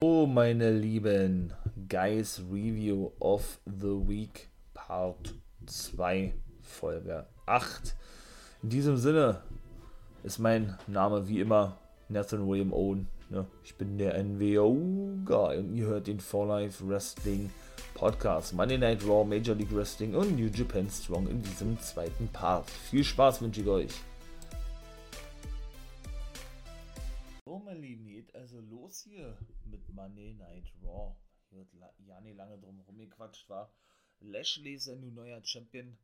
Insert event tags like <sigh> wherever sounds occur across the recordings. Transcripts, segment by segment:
Oh, meine Lieben, Guys Review of the Week Part 2, Folge 8. In diesem Sinne ist mein Name wie immer Nathan William Owen. Ne? Ich bin der NWO-Guy und ihr hört den For Life Wrestling Podcast Monday Night Raw, Major League Wrestling und New Japan Strong in diesem zweiten Part. Viel Spaß wünsche ich euch. So, meine Lieben, geht also los hier mit Monday Night Raw. Hier wird ja nicht lange drum rumgequatscht, war. Lashley ist nun neuer Champion.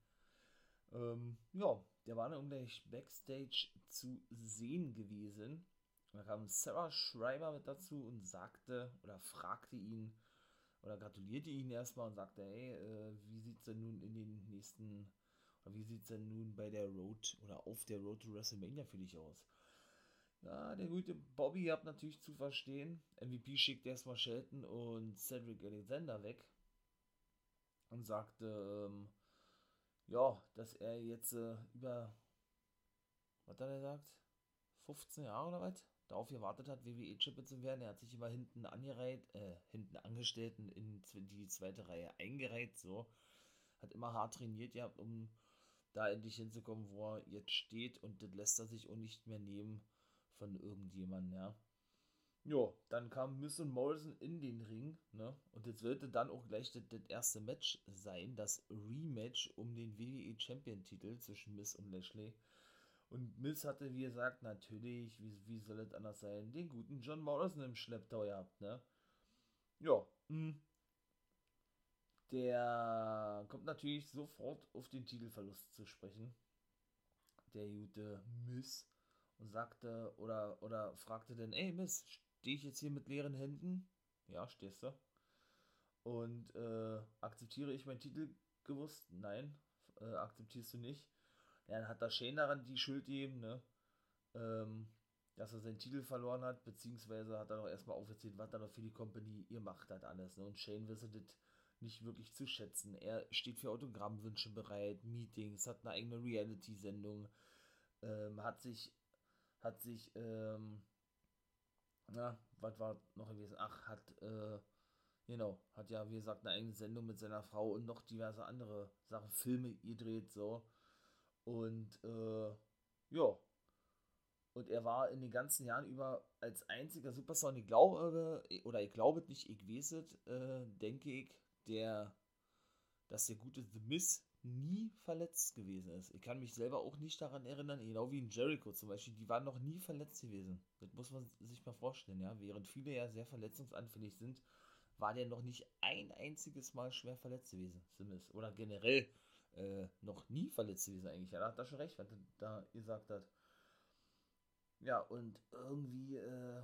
Ähm, ja, der war dann gleich Backstage zu sehen gewesen. Da kam Sarah Schreiber mit dazu und sagte oder fragte ihn, oder gratulierte ihn erstmal und sagte, hey, äh, wie es denn nun in den nächsten, oder wie es denn nun bei der Road oder auf der Road to WrestleMania für dich aus? Ja, der gute Bobby hat natürlich zu verstehen. MVP schickt erstmal Shelton und Cedric Alexander weg und sagte, ähm, ja, dass er jetzt äh, über, was hat er gesagt, 15 Jahre oder was? darauf gewartet hat, WWE-Chippe zu werden. Er hat sich immer hinten angereiht, äh, hinten Angestellten in die zweite Reihe eingereiht, so. Hat immer hart trainiert gehabt, um da endlich hinzukommen, wo er jetzt steht und das lässt er sich auch nicht mehr nehmen von irgendjemandem, ja. Jo, dann kam Miss und Morrison in den Ring, ne? Und jetzt sollte dann auch gleich das, das erste Match sein, das Rematch um den WWE Champion Titel zwischen Miss und Lashley. Und Miss hatte, wie gesagt, natürlich, wie, wie soll es anders sein, den guten John Morrison im Schlepptau gehabt, ne? Ja, mh. Hm. Der kommt natürlich sofort auf den Titelverlust zu sprechen. Der gute Miss. Sagte, oder, oder fragte dann, ey Miss, stehe ich jetzt hier mit leeren Händen? Ja, stehst du. Und äh, akzeptiere ich meinen Titel gewusst? Nein, äh, akzeptierst du nicht. Ja, dann hat da Shane daran die Schuld gegeben, ne? Ähm, dass er seinen Titel verloren hat, beziehungsweise hat er noch erstmal aufgezählt, was er noch für die Company ihr macht hat alles. Ne? Und Shane wisse das nicht wirklich zu schätzen. Er steht für Autogrammwünsche bereit, Meetings, hat eine eigene Reality-Sendung, ähm, hat sich, hat sich, ähm, na, was war noch gewesen? Ach, hat, äh, genau, hat ja, wie gesagt, eine eigene Sendung mit seiner Frau und noch diverse andere Sachen, Filme gedreht, so. Und äh, ja. Und er war in den ganzen Jahren über als einziger Superstar, und ich glaube, oder ich glaube nicht, ich weiß es, äh, denke ich, der, dass der gute The Miz nie verletzt gewesen ist. Ich kann mich selber auch nicht daran erinnern, genau wie in Jericho zum Beispiel, die waren noch nie verletzt gewesen. Das muss man sich mal vorstellen, ja. Während viele ja sehr verletzungsanfällig sind, war der noch nicht ein einziges Mal schwer verletzt gewesen, Miz. Oder generell äh, noch nie verletzt gewesen eigentlich. Ja, da hat er schon recht, was er da gesagt hat. Ja, und irgendwie, äh,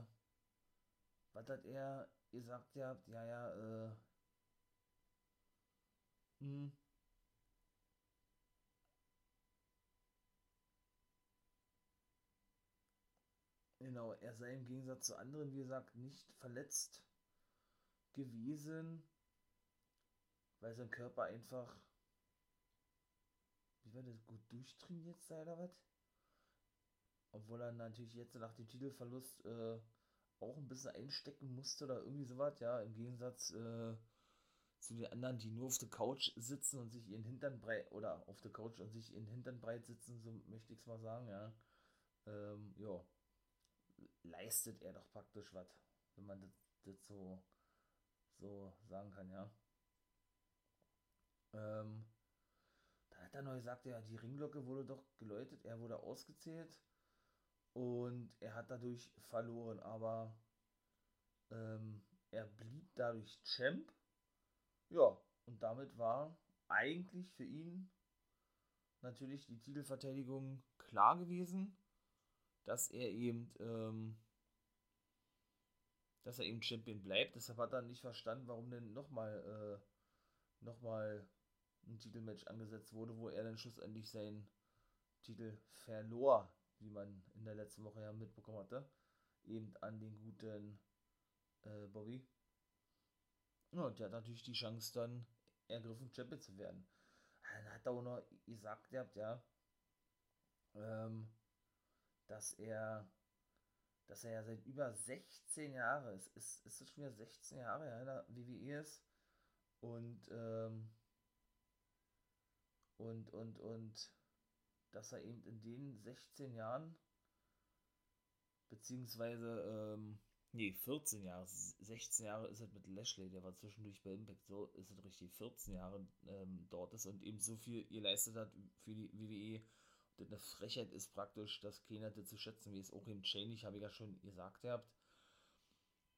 was hat er gesagt gehabt? Ja, ja, äh, hm. Genau, er sei im Gegensatz zu anderen, wie gesagt, nicht verletzt gewesen, weil sein Körper einfach wie war das, gut durchtrainiert sei oder was? Obwohl er natürlich jetzt nach dem Titelverlust äh, auch ein bisschen einstecken musste oder irgendwie sowas, ja, im Gegensatz äh, zu den anderen, die nur auf der Couch sitzen und sich ihren Hintern breit, oder auf der Couch und sich ihren Hintern breit sitzen, so möchte ich es mal sagen, ja. Ähm, ja, leistet er doch praktisch was, wenn man das, das so, so sagen kann, ja. Ähm, hat er noch gesagt, ja, die Ringglocke wurde doch geläutet, er wurde ausgezählt und er hat dadurch verloren, aber ähm, er blieb dadurch Champ. Ja, und damit war eigentlich für ihn natürlich die Titelverteidigung klar gewesen, dass er eben, ähm, dass er eben Champion bleibt. Deshalb hat er nicht verstanden, warum denn nochmal, äh, nochmal ein Titelmatch angesetzt wurde, wo er dann schlussendlich seinen Titel verlor, wie man in der letzten Woche ja mitbekommen hatte, eben an den guten äh, Bobby. Ja, und der hat natürlich die Chance dann ergriffen, Champion zu werden. Dann hat er auch noch gesagt, ja, ähm, dass er dass er ja seit über 16 Jahren, ist, ist, ist es schon wieder 16 Jahre, ja, in der WWE ist. Und, ähm, und, und, und, dass er eben in den 16 Jahren, beziehungsweise, ähm, nee, 14 Jahre, 16 Jahre ist es mit Lashley, der war zwischendurch bei Impact, so ist es richtig, 14 Jahre ähm, dort ist und eben so viel geleistet hat für die WWE eine Frechheit ist praktisch, dass keiner das zu schätzen, wie es auch im Chain, ich habe ja schon gesagt habt.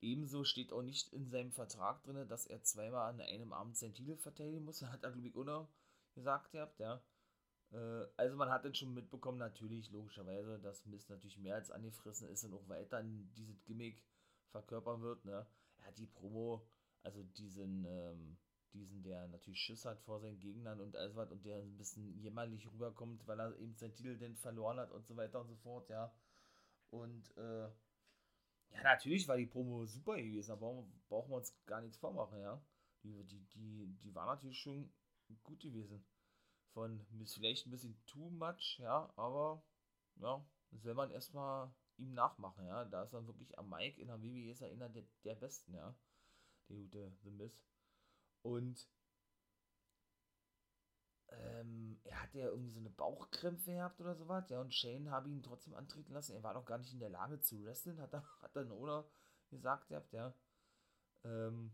Ebenso steht auch nicht in seinem Vertrag drin, dass er zweimal an einem Abend seinen Titel verteidigen muss. <laughs> Hat er, glaube ich, auch noch gesagt habt, ja. Äh, also man hat dann schon mitbekommen, natürlich, logischerweise, dass Mist natürlich mehr als angefressen ist und auch weiter dieses Gimmick verkörpern wird, ne. Er hat die Promo, also diesen, ähm, diesen, der natürlich Schiss hat vor seinen Gegnern und alles was und der ein bisschen jämmerlich rüberkommt, weil er eben seinen Titel denn verloren hat und so weiter und so fort, ja. Und äh, ja, natürlich war die Promo super gewesen, aber brauchen wir uns gar nichts vormachen, ja. Die, die, die, die war natürlich schon gut gewesen. Von vielleicht ein bisschen too much, ja, aber ja, will man erstmal ihm nachmachen, ja. Da ist dann wirklich am Mike in der WWE ist er einer der, der Besten, ja. Der gute The Miss. Und ähm, er hatte ja irgendwie so eine Bauchkrämpfe gehabt oder sowas, ja, und Shane habe ihn trotzdem antreten lassen. Er war noch gar nicht in der Lage zu wresteln, hat, er, hat dann <laughs> oder gesagt ja. Ähm,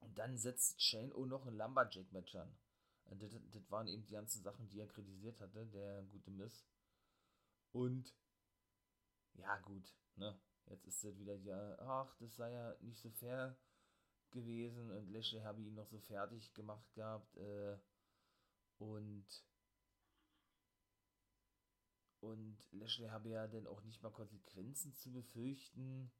und dann setzt Shane auch noch ein Lumberjack-Match an. Äh, das, das waren eben die ganzen Sachen, die er kritisiert hatte, der gute Miss. Und ja, gut, ne? Jetzt ist das wieder ja, ach, das sei ja nicht so fair gewesen und Lashley habe ihn noch so fertig gemacht gehabt äh, und und Lashley habe ja dann auch nicht mal Konsequenzen zu befürchten.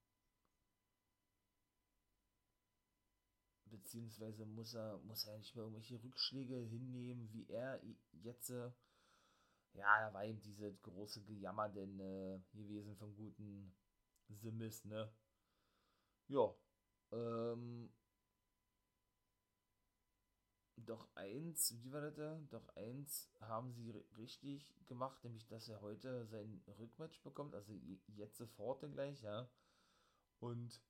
Beziehungsweise muss er, muss er nicht mehr irgendwelche Rückschläge hinnehmen, wie er jetzt. Äh, ja, da war eben diese große Gejammer denn äh, gewesen vom guten Simis, ne? Ja. Ähm, doch eins, wie war das da? Doch eins haben sie richtig gemacht, nämlich dass er heute sein Rückmatch bekommt, also jetzt sofort gleich, ja. Und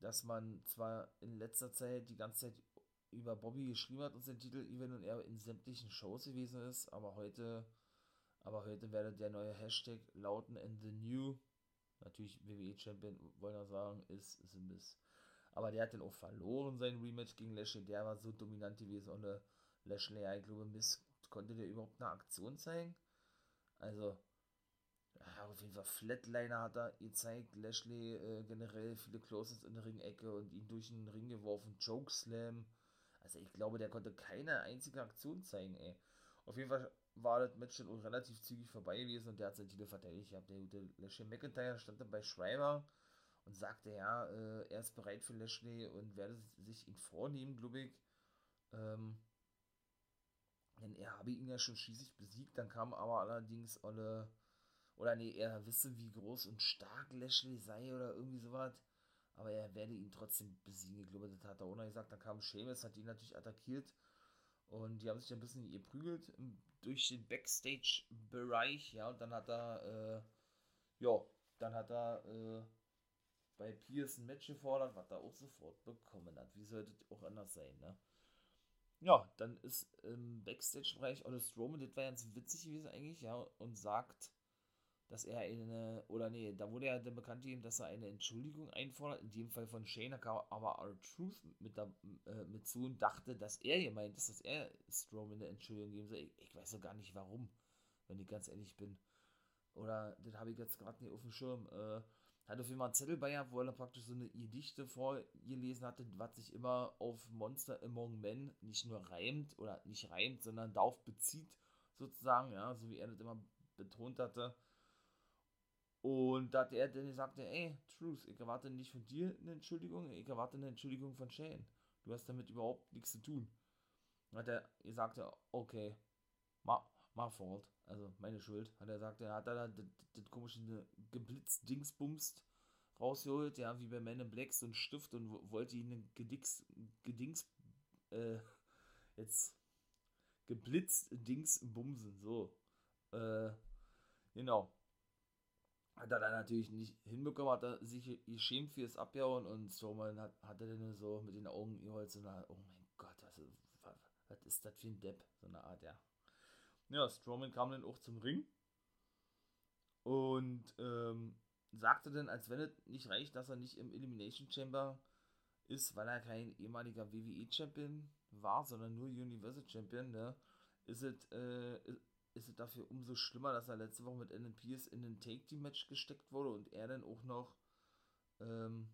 dass man zwar in letzter Zeit die ganze Zeit über Bobby geschrieben hat und sein Titel Event und er in sämtlichen Shows gewesen ist, aber heute, aber heute werde der neue Hashtag lauten and the new, natürlich WWE Champion, wollen wir sagen, ist The Miss. Aber der hat dann auch verloren, sein Rematch gegen Lashley. Der war so dominant gewesen. Äh, Lashley, ich glaube, Miss konnte der überhaupt eine Aktion zeigen. Also, ja, auf jeden Fall Flatliner hat er gezeigt. Lashley äh, generell viele Closes in der Ringecke und ihn durch den Ring geworfen. Chokeslam. Also, ich glaube, der konnte keine einzige Aktion zeigen, ey. Auf jeden Fall war das Match dann relativ zügig vorbei gewesen und der hat seinen Titel verteidigt. Habe der gute Lashley McIntyre stand dann bei Schreiber und sagte, ja, äh, er ist bereit für Lashley und werde sich ihn vornehmen, glaube ich. Ähm, denn er habe ihn ja schon schließlich besiegt, dann kam aber allerdings alle, oder nee, er wisse, wie groß und stark Lashley sei oder irgendwie sowas. Aber er werde ihn trotzdem besiegen. Ich glaube, das hat er noch gesagt. Dann kam Sheamus, hat ihn natürlich attackiert. Und die haben sich ein bisschen geprügelt durch den Backstage-Bereich. Ja, und dann hat er, äh, ja, dann hat er, äh, bei ein Match gefordert, was er auch sofort bekommen hat. Wie sollte das auch anders sein, ne? Ja, dann ist im Backstage-Bereich Olle Strowman, das war ganz witzig gewesen eigentlich, ja, und sagt, dass er eine, oder nee, da wurde er dann bekannt gegeben, dass er eine Entschuldigung einfordert, in dem Fall von Shane, aber R-Truth mit, da, äh, mit zu und dachte, dass er gemeint ist, dass er Strowman eine Entschuldigung geben soll. Ich, ich weiß doch gar nicht warum, wenn ich ganz ehrlich bin. Oder, das habe ich jetzt gerade nicht auf dem Schirm, äh, hat auf jeden Fall einen Zettel bei wo er praktisch so eine Gedichte vorgelesen hatte, was sich immer auf Monster Among Men nicht nur reimt oder nicht reimt, sondern darauf bezieht, sozusagen, ja, so wie er das immer betont hatte. Und da hat er dann gesagt, ey, Truth, ich erwarte nicht von dir eine Entschuldigung, ich erwarte eine Entschuldigung von Shane. Du hast damit überhaupt nichts zu tun. Dann hat er gesagt, okay, my, my fault also meine Schuld, hat er gesagt, er hat da das, komische geblitzt Dingsbumst rausgeholt, ja, wie bei Men in Black, so ein Stift und wollte ihn Gedix, Gedings, äh, jetzt geblitzt Dings bumsen, so, äh, genau. hat er dann natürlich nicht hinbekommen, hat er sich geschämt für das Abjauen und Strowman hat, hat er dann so mit den Augen geholt, so eine, oh mein Gott, also, was, was ist das für ein Depp, so eine Art, ja. Ja, Strowman kam dann auch zum Ring und ähm, sagte dann, als wenn es nicht reicht, dass er nicht im Elimination Chamber ist, weil er kein ehemaliger WWE-Champion war, sondern nur Universal Champion, ne, ist es, äh, ist es dafür umso schlimmer, dass er letzte Woche mit Alan Pierce in ein Take-Team-Match gesteckt wurde und er dann auch noch, ähm,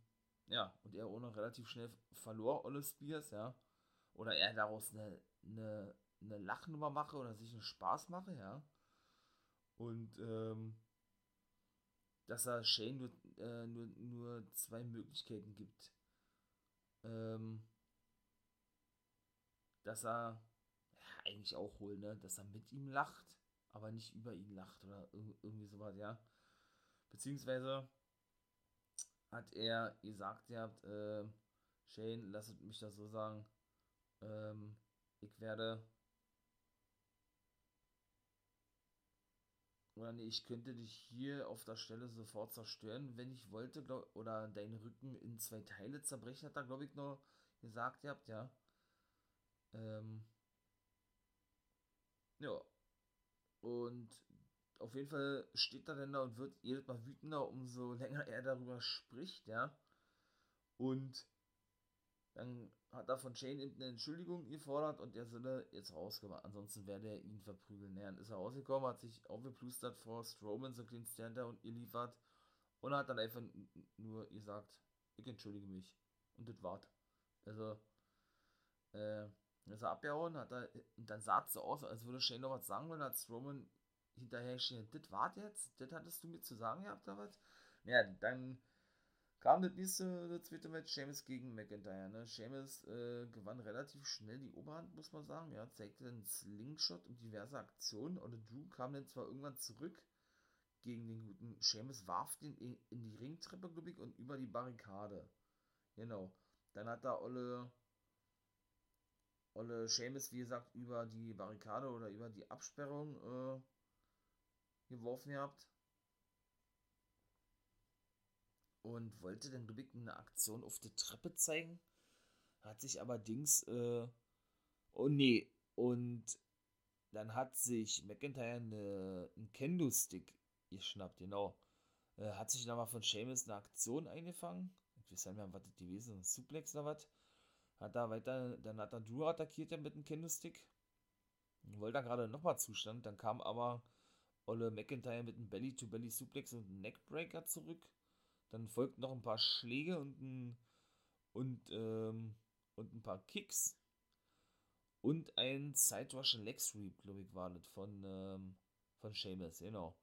ja, und er auch noch relativ schnell verlor, Olle Spears, ja, oder er daraus eine, eine, eine Lachnummer mache oder sich einen Spaß mache, ja, und, ähm, dass er Shane nur, äh, nur, nur zwei Möglichkeiten gibt. Ähm, dass er ja, eigentlich auch holen, ne? dass er mit ihm lacht, aber nicht über ihn lacht oder irgendwie sowas, ja. Beziehungsweise hat er gesagt, ihr habt, äh, Shane, lasst mich das so sagen, ähm, ich werde Oder nee, ich könnte dich hier auf der Stelle sofort zerstören, wenn ich wollte, glaub, oder deinen Rücken in zwei Teile zerbrechen, hat er, glaube ich, noch gesagt gehabt, ja. Ähm, ja. Und auf jeden Fall steht er dann da und wird jedes Mal wütender, umso <laughs> länger er darüber spricht, ja. Und dann hat er von Shane eine Entschuldigung gefordert und er solle jetzt rauskommen. Ansonsten werde er ihn verprügeln. Naja, dann ist er rausgekommen, hat sich aufgeplustert vor Strowman, so kleinen Stand und ihr liefert. Und hat dann einfach nur gesagt, ich entschuldige mich. Und das war's. Also, äh, ist er abgehauen, hat er, und dann sah es so aus, als würde Shane noch was sagen, und hat Strowman hinterher stehen, das war's jetzt? Das hattest du mir zu sagen gehabt, oder was? Ja, dann kam das nächste, das zweite Match, Sheamus gegen McIntyre. Ne? Sheamus äh, gewann relativ schnell die Oberhand, muss man sagen. Ja, zeigte einen Slingshot und diverse Aktionen. Und Drew kam dann zwar irgendwann zurück gegen den guten Sheamus, warf den in, in die Ringtreppe, glaube ich, und über die Barrikade. Genau. Dann hat da Olle, Olle Sheamus, wie gesagt, über die Barrikade oder über die Absperrung äh, geworfen gehabt. Und wollte dann Lubik eine Aktion auf der Treppe zeigen. Hat sich allerdings, äh, oh nee, und dann hat sich McIntyre eine, einen Kendo-Stick geschnappt, genau. Äh, hat sich dann mal von Seamus eine Aktion eingefangen. Ich weiß nicht mehr, was das gewesen ist, Suplex oder was. Hat da weiter, dann hat er Drew attackiert ja mit einem Kendo-Stick. Wollte da gerade nochmal Zustand, dann kam aber Olle McIntyre mit einem Belly-to-Belly-Suplex und einem Neckbreaker zurück. Dann folgten noch ein paar Schläge und ein, und, ähm, und ein paar Kicks. Und ein Side Russian Leg Sweep, glaube ich, war das von, ähm, von Seamus, genau.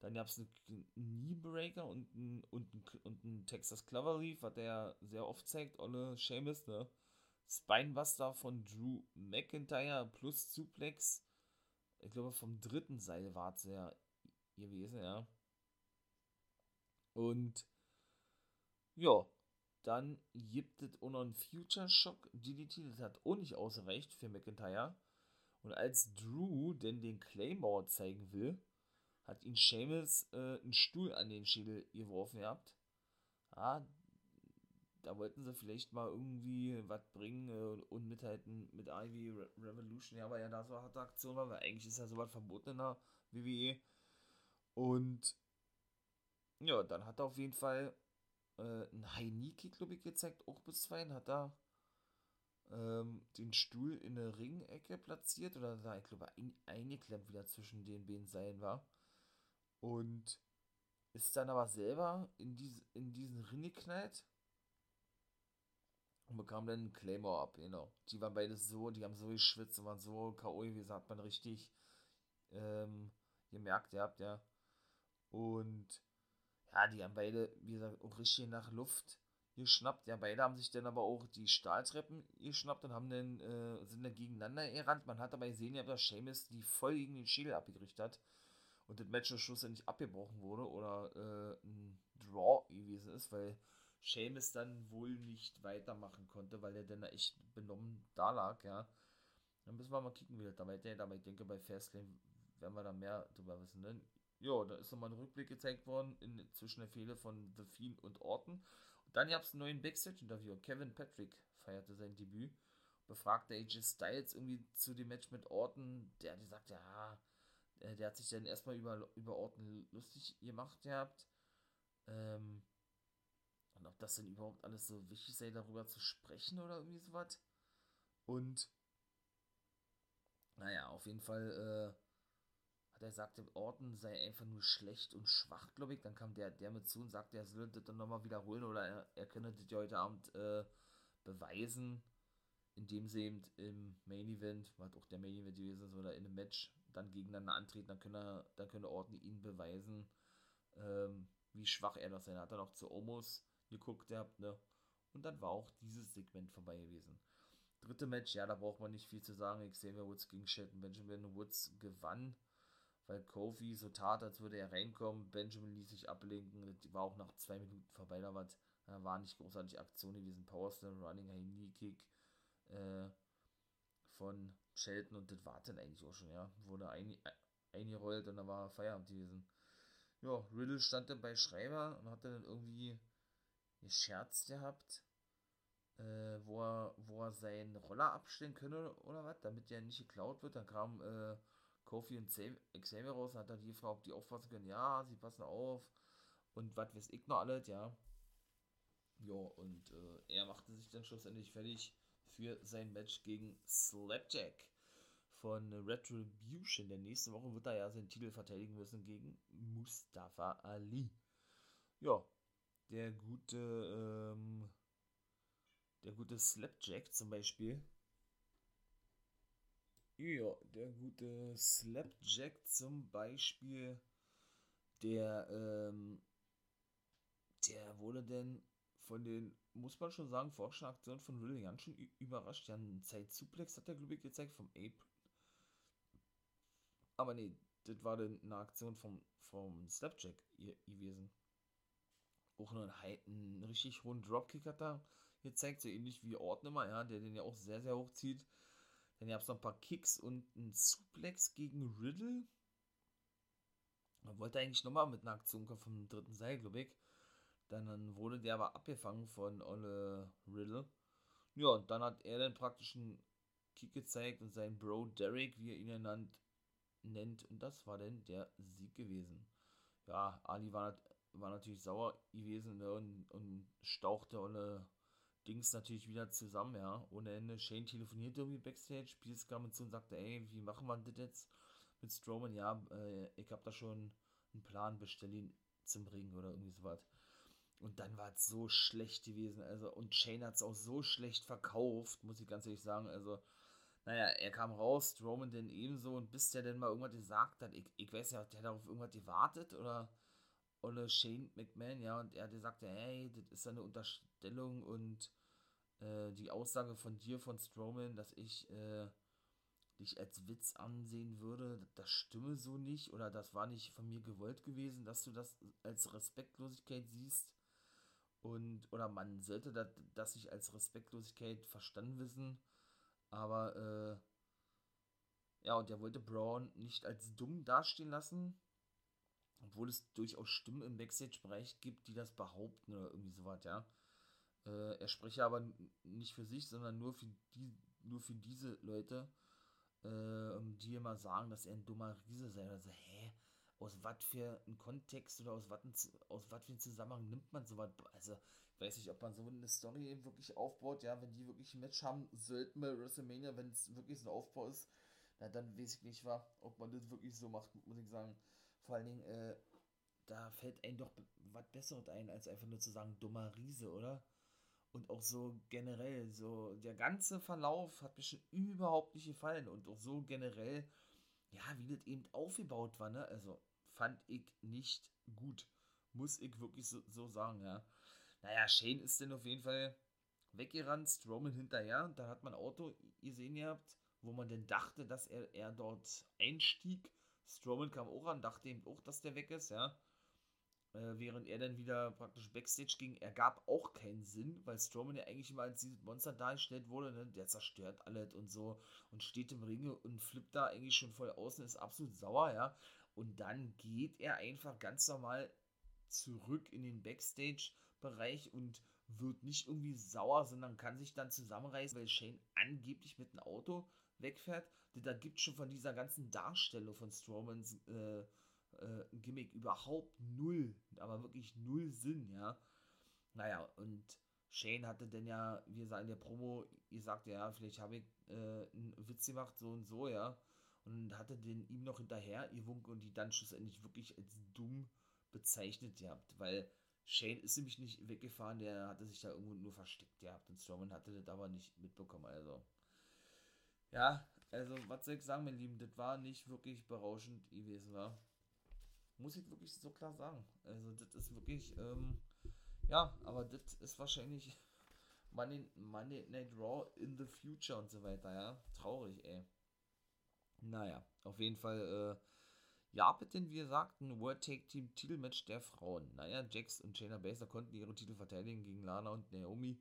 Dann gab es einen Knee Breaker und einen und ein, und ein Texas Clover Leaf, was der sehr oft zeigt, Olle Seamus, ne? Spinebuster von Drew McIntyre plus Suplex. Ich glaube, vom dritten Seil war es ja gewesen, ja. Und ja, dann gibt es auch noch einen Future Shock DDT, das hat auch nicht ausreicht für McIntyre. Und als Drew denn den Claymore zeigen will, hat ihn Seamus äh, einen Stuhl an den Schädel geworfen gehabt. Ja, da wollten sie vielleicht mal irgendwie was bringen äh, und mithalten mit Ivy Re Revolution. Ja, aber ja, da so eine harte Aktion weil eigentlich ist ja sowas verboten in der WWE. Und ja, dann hat er auf jeden Fall äh, einen High-Knee-Kick, glaube ich, gezeigt, auch bis zwei, hat da ähm, den Stuhl in der Ringecke platziert oder da, ich glaube, ein, eingeklemmt wieder zwischen den beiden Seilen war. Und ist dann aber selber in, diese, in diesen Ring geknallt und bekam dann einen Claymore ab, genau. Die waren beide so, die haben so geschwitzt und waren so K.O., wie sagt man richtig ähm, gemerkt, ihr habt ja. Und ja, die haben beide, wie gesagt, auch richtig nach Luft geschnappt. Ja, beide haben sich dann aber auch die Stahltreppen geschnappt und haben dann, äh, sind dann gegeneinander gerannt. Man hat dabei gesehen, dass Seamus die voll gegen den Schädel abgerichtet hat und das Match schlussendlich abgebrochen wurde oder äh, ein Draw gewesen ist, weil Seamus dann wohl nicht weitermachen konnte, weil er dann echt benommen da lag, ja. Dann müssen wir mal kicken, wie das da weitergeht, aber ich denke, bei Fastlane werden wir da mehr drüber wissen, ne? Ja, da ist nochmal ein Rückblick gezeigt worden in, zwischen der Fehde von The Fiend und Orton. Und dann gab es einen neuen Backstage-Interview. Kevin Patrick feierte sein Debüt, befragte AJ Styles irgendwie zu dem Match mit Orton. Der hat gesagt, ja, der, der hat sich dann erstmal über, über Orton lustig gemacht gehabt. Ähm, und ob das denn überhaupt alles so wichtig sei, darüber zu sprechen oder irgendwie sowas. Und naja, auf jeden Fall äh, hat er gesagt, Orton sei einfach nur schlecht und schwach, glaube ich. Dann kam der, der mit zu und sagte, er soll das dann nochmal wiederholen oder er, er könne das ja heute Abend äh, beweisen, indem sie eben im Main Event, was auch der Main Event gewesen ist, oder in einem Match dann gegeneinander antreten, dann könne, dann könne Orton ihnen beweisen, ähm, wie schwach er das sein. Hat er noch zu Omos geguckt gehabt, ne? Und dann war auch dieses Segment vorbei gewesen. Dritte Match, ja, da braucht man nicht viel zu sagen. Xavier Woods gegen Shelton Benjamin. Woods gewann, weil Kofi so tat, als würde er reinkommen. Benjamin ließ sich ablenken. Die war auch nach zwei Minuten vorbei. Da war, da war nicht großartig Aktion gewesen. Powerslam, Running High Knee Kick äh, von Shelton und das war dann eigentlich auch schon, ja. Wurde ein, eingerollt und dann war Feierabend gewesen. Ja, Riddle stand dann bei Schreiber und hat dann irgendwie gescherzt gehabt äh, wo, er, wo er seinen Roller abstellen könne oder was, damit der nicht geklaut wird. Dann kam äh, Kofi und Xavier raus hat dann die Frau, ob die aufpassen können. Ja, sie passen auf. Und was weiß ich noch alles, ja. Ja, und äh, er machte sich dann schlussendlich fertig für sein Match gegen Slapjack von Retribution. Der nächste Woche wird er ja seinen Titel verteidigen müssen gegen Mustafa Ali. Ja, der gute ähm, der gute Slapjack zum Beispiel. Ja, der gute Slapjack zum Beispiel, der, ähm, der wurde denn von den, muss man schon sagen, Forschungsaktionen von Riddle ganz schön überrascht. Ja, einen Zeitsuplex hat der, glaube ich, gezeigt vom Ape. Aber nee, das war dann eine Aktion vom, vom Slapjack gewesen. Auch nur ein, einen richtig hohen Dropkick hat er gezeigt, so ähnlich wie Ordnummer, ja, der den ja auch sehr, sehr hoch zieht. Dann gab es noch ein paar Kicks und ein Suplex gegen Riddle. Man wollte eigentlich nochmal mit einer Aktion kommen vom dritten Seil, glaube ich. Dann wurde der aber abgefangen von Olle Riddle. Ja, und dann hat er dann praktisch einen Kick gezeigt und sein Bro Derek, wie er ihn nennt, nennt. Und das war dann der Sieg gewesen. Ja, Ali war, war natürlich sauer gewesen ne, und, und stauchte Olle Dings natürlich wieder zusammen, ja, ohne Ende. Shane telefoniert irgendwie Backstage, Pierce kam zu und sagte, ey, wie machen wir das jetzt mit Strowman? Ja, äh, ich hab da schon einen Plan, bestell ihn zum Ring oder irgendwie sowas. Und dann war es so schlecht gewesen, also, und Shane hat es auch so schlecht verkauft, muss ich ganz ehrlich sagen, also, naja, er kam raus, Strowman denn ebenso, und bis der denn mal irgendwas gesagt hat, ich, ich weiß ja, der hat auf irgendwas gewartet, oder, oder Shane McMahon, ja, und er hat gesagt, hey, das ist eine Unterstellung und äh, die Aussage von dir, von Strowman, dass ich äh, dich als Witz ansehen würde, das stimme so nicht oder das war nicht von mir gewollt gewesen, dass du das als Respektlosigkeit siehst. Und, oder man sollte das, das sich als Respektlosigkeit verstanden wissen, aber äh, ja, und er wollte Braun nicht als dumm dastehen lassen, obwohl es durchaus Stimmen im Backstage-Bereich gibt, die das behaupten oder irgendwie sowas, ja. Äh, er spreche aber nicht für sich, sondern nur für, die, nur für diese Leute, äh, die immer sagen, dass er ein dummer Riese sei. Also, hä? Aus was für einem Kontext oder aus was aus für einem Zusammenhang nimmt man sowas? Also, ich weiß nicht, ob man so eine Story eben wirklich aufbaut. Ja, wenn die wirklich ein Match haben sollten bei WrestleMania, wenn es wirklich so ein Aufbau ist, na, dann weiß ich nicht, wa, ob man das wirklich so macht, muss ich sagen. Vor allen Dingen, äh, da fällt einem doch was Besseres ein, als einfach nur zu sagen, dummer Riese, oder? und auch so generell, so der ganze Verlauf hat mir schon überhaupt nicht gefallen und auch so generell, ja, wie das eben aufgebaut war, ne? Also fand ich nicht gut. Muss ich wirklich so, so sagen, ja. Naja, Shane ist denn auf jeden Fall weggerannt, Strowman hinterher. Da hat man ein Auto gesehen gehabt, wo man denn dachte, dass er, er dort einstieg. Strowman kam auch an, dachte eben auch, dass der weg ist, ja. Äh, während er dann wieder praktisch Backstage ging, ergab auch keinen Sinn, weil Strowman ja eigentlich immer als dieses Monster dargestellt wurde, ne? der zerstört alles und so und steht im Ringe und flippt da eigentlich schon voll außen, ist absolut sauer, ja. Und dann geht er einfach ganz normal zurück in den Backstage-Bereich und wird nicht irgendwie sauer, sondern kann sich dann zusammenreißen, weil Shane angeblich mit einem Auto wegfährt. Da gibt schon von dieser ganzen Darstellung von Strowmans äh, äh, Gimmick überhaupt null, aber wirklich null Sinn, ja. Naja, und Shane hatte denn ja, wie gesagt, in der Promo gesagt, ja, vielleicht habe ich äh, einen Witz gemacht, so und so, ja. Und hatte den ihm noch hinterher gewunken und die dann schlussendlich wirklich als dumm bezeichnet gehabt, weil Shane ist nämlich nicht weggefahren, der hatte sich da irgendwo nur versteckt gehabt und Strowman hatte das aber nicht mitbekommen, also. Ja, also, was soll ich sagen, mein Lieben, das war nicht wirklich berauschend gewesen, war. Muss ich wirklich so klar sagen. Also, das ist wirklich, ähm, ja, aber das ist wahrscheinlich <laughs> Money, Money Night Raw in the future und so weiter, ja. Traurig, ey. Naja, auf jeden Fall, äh, ja, bitte, wie gesagt, ein World Take Team Titelmatch der Frauen. Naja, Jax und Shayna Baszler konnten ihre Titel verteidigen gegen Lana und Naomi.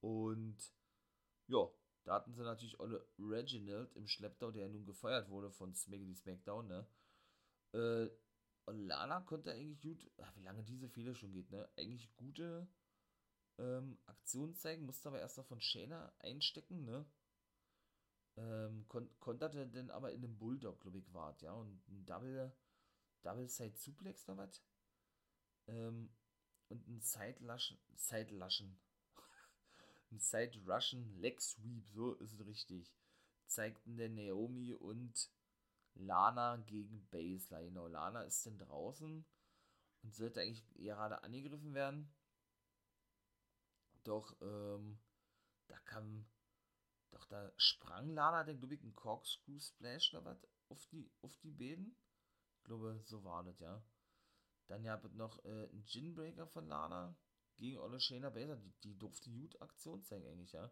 Und ja, da hatten sie natürlich alle Reginald im Schlepptau, der ja nun gefeuert wurde von Smackity Smackdown, ne? Äh, und Lana konnte eigentlich gut, ach, wie lange diese Fehler schon geht, ne? Eigentlich gute ähm, Aktionen zeigen, musste aber erst noch von Shayna einstecken, ne? Ähm, kon konterte denn aber in einem Bulldog, glaube ich, wart, ja, und ein Double, Double Side Suplex oder was? Ähm, und ein Side Laschen, Side Laschen, ein Side Russian Leg Sweep, so ist es richtig, zeigten der Naomi und Lana gegen Baszler. Genau, Lana ist denn draußen und sollte eigentlich gerade angegriffen werden. Doch, ähm, da kam, doch da sprang Lana den glaube ich, einen Corkscrew Splash oder was auf die, auf die Bäden. Ich glaube, so war das, ja. Dann ja noch äh, ein Ginbreaker von Lana gegen Olle Shayna Baszler. Die, die durfte gut Aktion zeigen eigentlich, ja.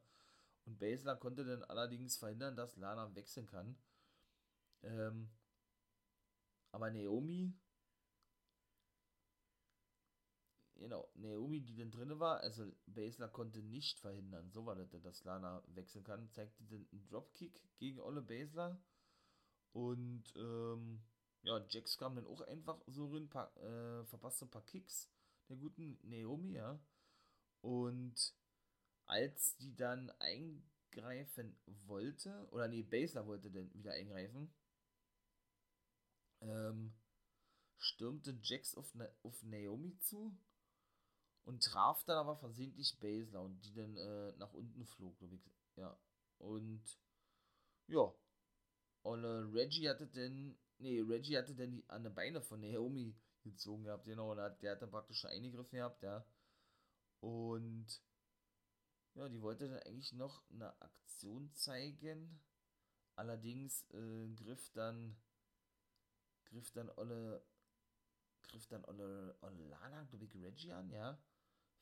Und Baszler konnte dann allerdings verhindern, dass Lana wechseln kann. Ähm, aber Naomi, genau, Naomi, die dann drin war, also Baszler konnte nicht verhindern, so war das, dass Lana wechseln kann, zeigte dann einen Dropkick gegen Olle Baszler und ähm, ja, Jax kam dann auch einfach so rein, paar, äh, verpasste ein paar Kicks der guten Naomi, ja. Und als die dann eingreifen wollte, oder nee, Baszler wollte dann wieder eingreifen, ähm, stürmte Jax auf, Na auf Naomi zu und traf dann aber versehentlich Baszler und die dann äh, nach unten flog, glaube ich. Ja. Und ja. Und äh, Reggie hatte dann, nee, Reggie hatte dann die, an die Beine von Naomi gezogen gehabt, genau, und hat, der hat dann praktisch schon eingegriffen gehabt, ja. Und ja, die wollte dann eigentlich noch eine Aktion zeigen. Allerdings äh, griff dann griff dann Olle, griff dann Olle, Olle Lana, glaube ich, Reggie an, ja.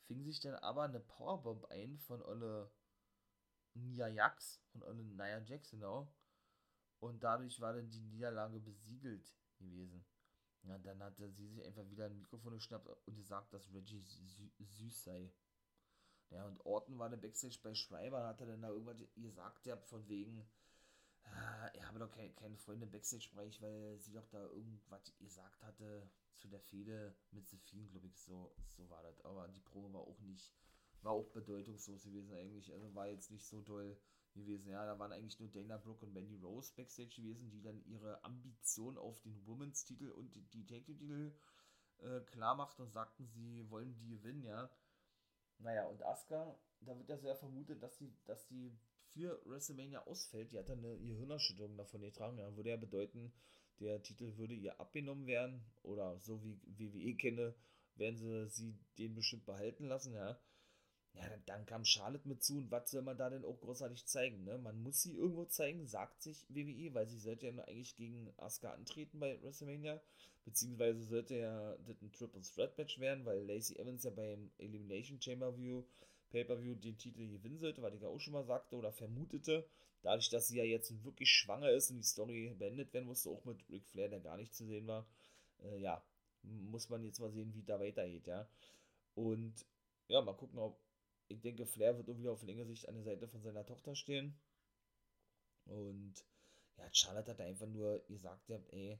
Fing sich dann aber eine Powerbomb ein von Olle Nia Jax, von Olle Nia Jax, genau. Und dadurch war dann die Niederlage besiegelt gewesen. Ja, dann hatte sie sich einfach wieder ein Mikrofon geschnappt und gesagt, dass Reggie sü süß sei. Ja, und Orton war der Backstage bei Schreiber, hat er dann da irgendwas gesagt, ja, von wegen, äh, er habe doch keine, keine Freunde im Backstage-Bereich, weil sie doch da irgendwas gesagt hatte zu der Fehde mit Sephine, glaube ich, so, so war das. Aber die Probe war auch nicht, war auch bedeutungslos gewesen eigentlich. Also war jetzt nicht so toll gewesen. Ja, da waren eigentlich nur Dana Brooke und Mandy Rose Backstage gewesen, die dann ihre Ambition auf den Women's-Titel und die Tag-Titel äh, klar machten und sagten, sie wollen die gewinnen, ja. Naja, und Asuka, da wird ja sehr vermutet, dass sie, dass die für WrestleMania ausfällt, die hat dann eine Gehirnerschütterung davon getragen, ja, würde ja bedeuten, der Titel würde ihr abgenommen werden oder so wie WWE kenne, werden sie sie den bestimmt behalten lassen, ja. Ja, dann, kam Charlotte mit zu und was soll man da denn auch großartig zeigen, ne? Man muss sie irgendwo zeigen, sagt sich WWE, weil sie sollte ja eigentlich gegen Asuka antreten bei WrestleMania, beziehungsweise sollte ja das ein Triple Threat Match werden, weil Lacey Evans ja beim Elimination Chamber View Pay-Per-View den Titel gewinnen sollte, was ich ja auch schon mal sagte oder vermutete. Dadurch, dass sie ja jetzt wirklich schwanger ist und die Story beendet werden musste, auch mit Ric Flair, der gar nicht zu sehen war, äh, ja, muss man jetzt mal sehen, wie da weitergeht, ja. Und ja, mal gucken, ob ich denke, Flair wird irgendwie auf längere Sicht an der Seite von seiner Tochter stehen. Und ja, Charlotte hat einfach nur gesagt, ja, ey,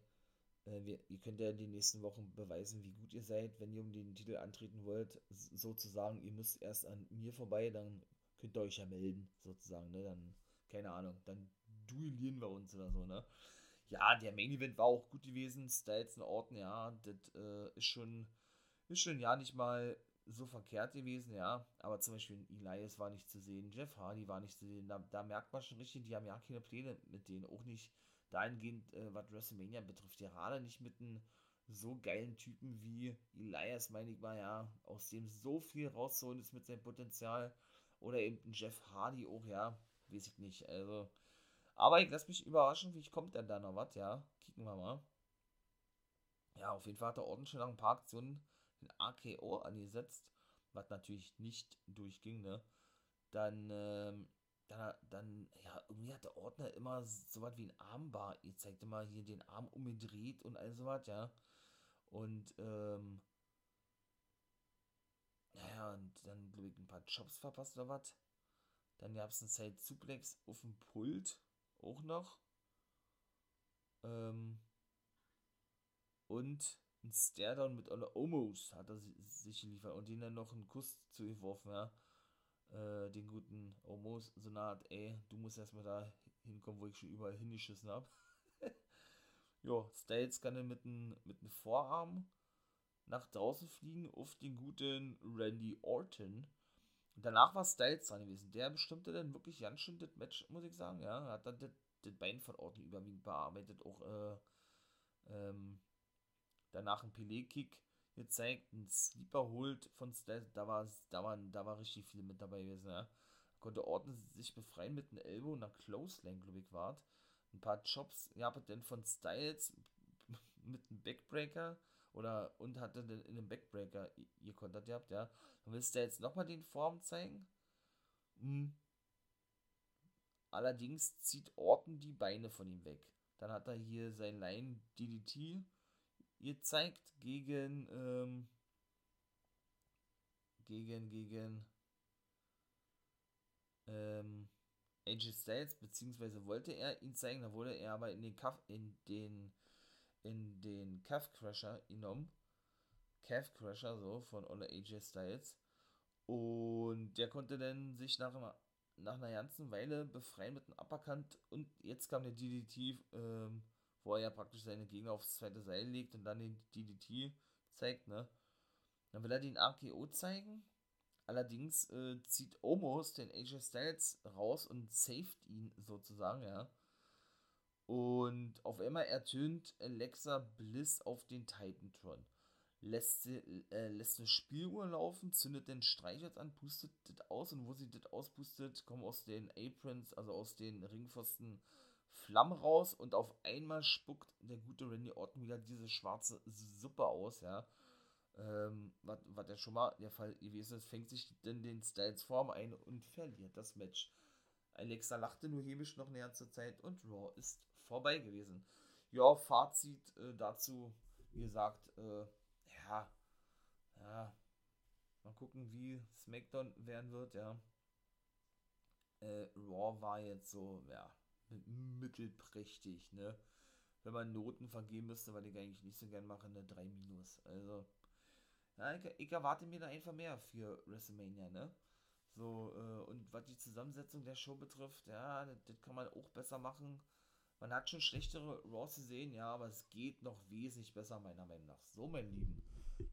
äh, wir, ihr könnt ja in den nächsten Wochen beweisen, wie gut ihr seid, wenn ihr um den Titel antreten wollt. Sozusagen, ihr müsst erst an mir vorbei, dann könnt ihr euch ja melden, sozusagen, ne? Dann, keine Ahnung, dann duellieren wir uns oder so, ne? Ja, der Main Event war auch gut gewesen, Styles in Orten, ja, das äh, ist schon, ist schon ja nicht mal so verkehrt gewesen, ja. Aber zum Beispiel Elias war nicht zu sehen, Jeff Hardy war nicht zu sehen. Da, da merkt man schon richtig, die haben ja keine Pläne mit denen. Auch nicht dahingehend, äh, was WrestleMania betrifft. Gerade nicht mit einem so geilen Typen wie Elias, meine ich mal, ja, aus dem so viel rauszuholen ist mit seinem Potenzial. Oder eben ein Jeff Hardy auch, ja, weiß ich nicht. Also, aber ich lasse mich überraschen, wie kommt denn da noch was, ja. Kicken wir mal. Ja, auf jeden Fall hat er ordentlich schon nach ein paar Aktionen den AKO angesetzt, was natürlich nicht durchging, ne? Dann, ähm, dann, dann, ja, irgendwie hat der Ordner immer so was wie ein Armbar. Ihr zeigt immer hier den Arm umgedreht und all sowas, ja. Und, ähm, naja, und dann, glaube ich, ein paar Jobs verpasst oder was. Dann gab es einen Side Suplex auf dem Pult, auch noch. Ähm, und ein Stairdown mit einer Omos hat er sich geliefert und den dann noch einen Kuss zugeworfen, ja. Äh, den guten Omos, so eine Art, ey, du musst erstmal da hinkommen, wo ich schon überall hingeschissen habe. <laughs> ja, Styles kann dann mit einem mit Vorarm nach draußen fliegen auf den guten Randy Orton. Danach war Styles dran gewesen. Der bestimmte dann wirklich ganz schön das Match, muss ich sagen. Ja, hat dann das Bein von Orton überwiegend bearbeitet. Auch äh, ähm, danach ein Pelé-Kick gezeigt, ein Sleeper holt von Stealth, da war, da, waren, da war richtig viel mit dabei gewesen, ja. Konnte Orton sich befreien mit einem Elbow und einer Clothesline, glaube ich, war Ein paar ja, aber dann von Styles <laughs> mit einem Backbreaker oder und hatte dann in einem Backbreaker ihr Kontakt gehabt, ja. Dann willst du jetzt nochmal den Form zeigen? Hm. Allerdings zieht Orton die Beine von ihm weg. Dann hat er hier sein Line DDT gezeigt gegen, ähm, gegen, gegen, ähm, AJ Styles, beziehungsweise wollte er ihn zeigen, da wurde er aber in den Cuff, in den, in den Calf Crusher genommen. Calf Crusher, so, von Olle AJ Styles. Und der konnte dann sich nach, nach einer ganzen Weile befreien mit einem Uppercut und jetzt kam der DDT, ähm, wo er ja praktisch seine Gegner aufs zweite Seil legt und dann den DDT zeigt, ne? Dann will er den RKO zeigen. Allerdings äh, zieht Omos den AJ Styles raus und saved ihn sozusagen, ja. Und auf einmal ertönt Alexa Bliss auf den Titantron. Lässt, sie, äh, lässt eine Spieluhr laufen, zündet den Streichholz an, pustet das aus und wo sie das auspustet, kommen aus den Aprons, also aus den Ringpfosten, Flammen raus und auf einmal spuckt der gute Randy Orton wieder diese schwarze Suppe aus, ja. Ähm, was, ja schon mal der Fall gewesen ist, fängt sich denn den Styles Form ein und verliert das Match. Alexa lachte nur hämisch noch näher zur Zeit und Raw ist vorbei gewesen. Ja, Fazit äh, dazu, wie gesagt, äh, ja, ja, mal gucken, wie SmackDown werden wird, ja. Äh, Raw war jetzt so, ja, mittelprächtig, ne? Wenn man Noten vergeben müsste, weil ich eigentlich nicht so gern mache, eine 3 minus. Also, ja, ich, ich, erwarte mir da einfach mehr für WrestleMania, ne? So, äh, und was die Zusammensetzung der Show betrifft, ja, das, kann man auch besser machen. Man hat schon schlechtere Raws gesehen, ja, aber es geht noch wesentlich besser, meiner Meinung nach. So, mein Lieben.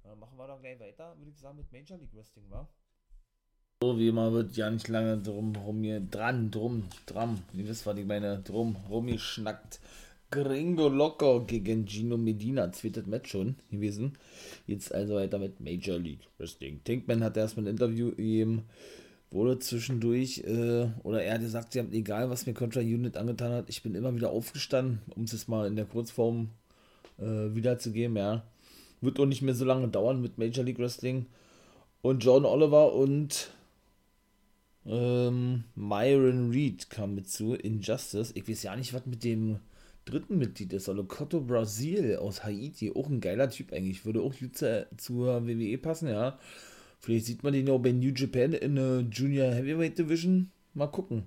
Dann machen wir doch gleich weiter, würde ich sagen, mit Major League Wrestling, wa? So wie immer wird ja nicht lange drum rum hier dran, drum, dran. Ihr wisst, was ich meine, drum rumgeschnackt. Gringo Loco gegen Gino Medina, zweites Match schon gewesen. Jetzt also weiter mit Major League Wrestling. Tinkman hat erstmal ein Interview gegeben, wurde zwischendurch, äh, oder er hat gesagt, sie haben egal, was mir Contra Unit angetan hat, ich bin immer wieder aufgestanden, um es jetzt mal in der Kurzform äh, wiederzugeben, ja. Wird auch nicht mehr so lange dauern mit Major League Wrestling. Und John Oliver und ähm, Myron Reed kam mit zu, Injustice. Ich weiß ja nicht, was mit dem dritten Mitglied ist. Olocoto Brasil aus Haiti. Auch ein geiler Typ eigentlich. Würde auch gut zur WWE passen, ja. Vielleicht sieht man den auch bei New Japan in der Junior Heavyweight Division. Mal gucken.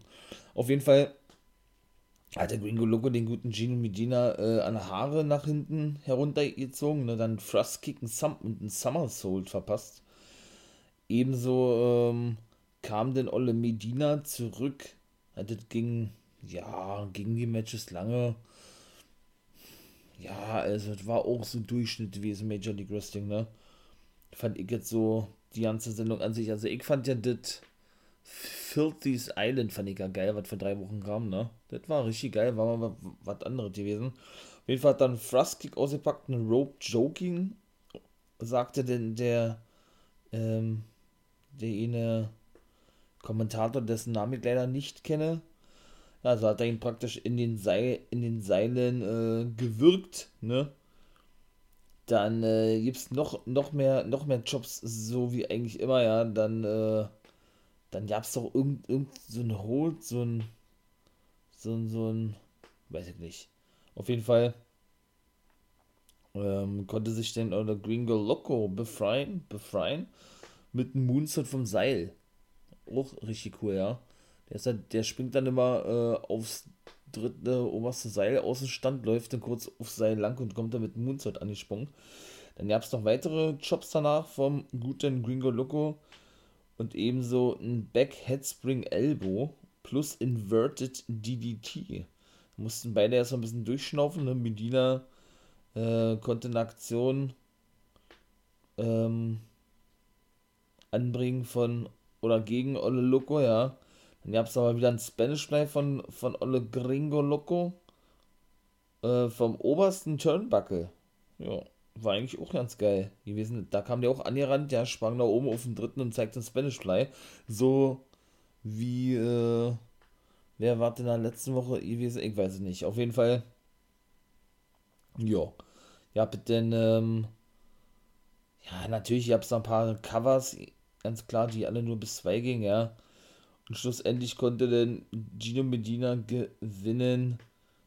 Auf jeden Fall hat der Gringo Loco den guten Gino Medina äh, an Haare nach hinten heruntergezogen, ne, dann Thrust Kick und ein Somersault verpasst. Ebenso ähm, kam denn Olle Medina zurück. Das ging, ja, ging die Matches lange. Ja, also es war auch so Durchschnitt gewesen, Major League Wrestling, ne? Fand ich jetzt so die ganze Sendung an sich. Also ich fand ja das Filthy's Island fand ich ja geil, was vor drei Wochen kam, ne? Das war richtig geil, war mal was anderes gewesen. Auf jeden Fall hat dann Thrust-Kick ausgepackt, ein Rope Joking, sagte denn der, ähm, der eine Kommentator, dessen Namen ich leider nicht kenne. Also hat er ihn praktisch in den, Seil, in den Seilen äh, gewürgt, ne? Dann äh, gibt es noch, noch, mehr, noch mehr Jobs, so wie eigentlich immer, ja. Dann, äh, dann gab es doch irgend, irgend so ein Hold, so ein, so ein, so ein, weiß ich nicht. Auf jeden Fall ähm, konnte sich dann oder Gringo Loco befreien, befreien mit einem Moonsault vom Seil. Auch richtig cool, ja. Der, ist halt, der springt dann immer äh, aufs dritte oberste Seil aus dem Stand, läuft dann kurz aufs Seil lang und kommt dann mit dem Moonsault angesprungen. Dann gab es noch weitere Jobs danach vom guten Gringo Loco und ebenso ein Back Headspring Elbow plus Inverted DDT. Mussten beide erst mal ein bisschen durchschnaufen. Ne? Medina äh, konnte eine Aktion ähm, anbringen von oder gegen Olle Loco, ja. Dann gab es aber wieder ein Spanish Fly von, von Olle Gringo Loco äh, vom obersten Turnbuckle. Ja, war eigentlich auch ganz geil gewesen. Da kam der auch angerannt, ja, sprang da oben auf den dritten und zeigte den Spanish Fly. So wie, äh, wer war denn in der letzten Woche gewesen? Ich weiß es nicht. Auf jeden Fall, ja. Ja, bitte, ähm, ja, natürlich, ich habe so ein paar Covers ganz klar, die alle nur bis 2 gingen, ja. Und schlussendlich konnte dann Gino Medina gewinnen